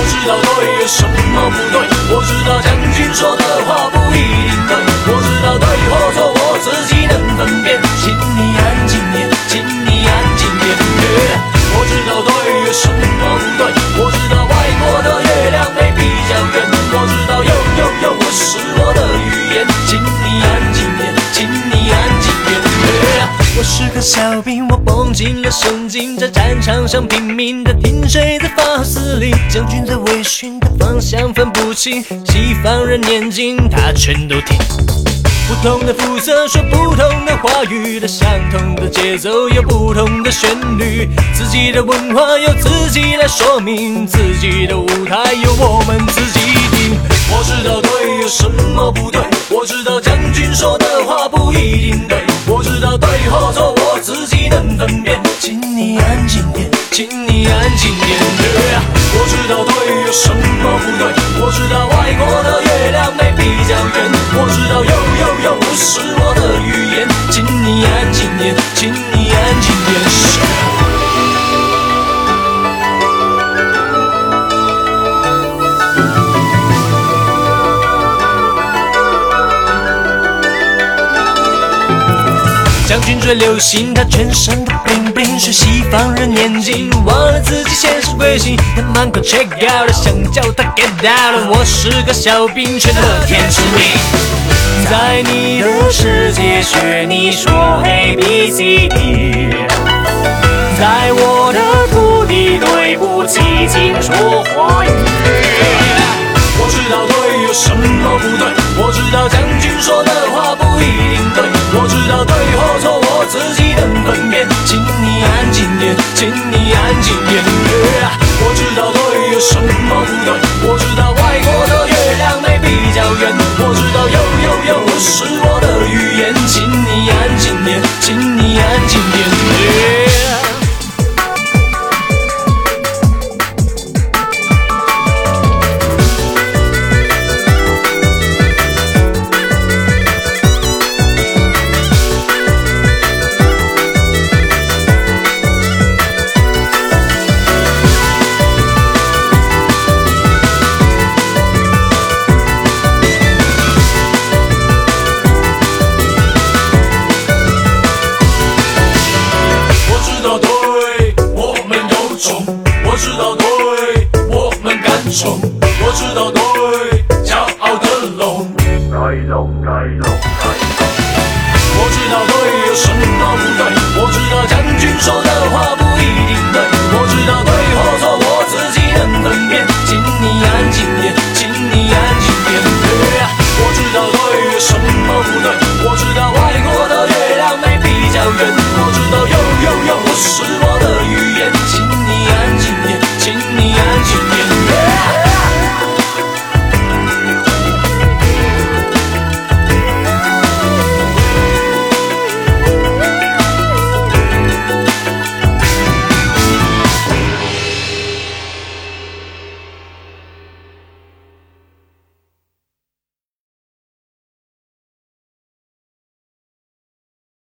我知道对有什么不对，我知道将军说的话不一定对，我知道对或错我自己能分辨，请你安静点，请你安静点。我知道对有什么不对，我知道外国的月亮没比较圆，我知道有有有我是我的语言，请你安静点，请你安静点。我是个小兵，我绷紧了神经，在战场上拼命的谁在发号司令，将军在微醺的方向分不清，西方人念经他全都听。不同的肤色说不同的话语，的相同的节奏有不同的旋律。自己的文化由自己来说明，自己的舞台由我们自己定。我知道对有什么不对，我知道将军说的话不一定对，我知道对或错我自己能分辨。请你安静点，安静点。我知道对有什么不对，我知道外国的月亮没比较圆，我知道又又又不是我的语言，请你安静点，请你安静点。将军最流行，他全身的兵是西方人眼睛，忘了自己现实归心。他满口 check out，想叫他 get out，我是个小兵，却乐天知命。在你的世界学你说 A B C D，在我的土地对不起，请说华语。我知道对有什么不对，我知道将军说的话不一定对，我知道对或错我自己能分辨，请你请你安静点。知道对，骄傲的龙。该龙该龙该龙。我知道对有什么不对，我知道将军说的话不一定对，我知道对或错我自己能分辨，请你安静点，请你安静点。我知道对有什么不对，我知道外国的月亮没比较圆，我知道有有有我是。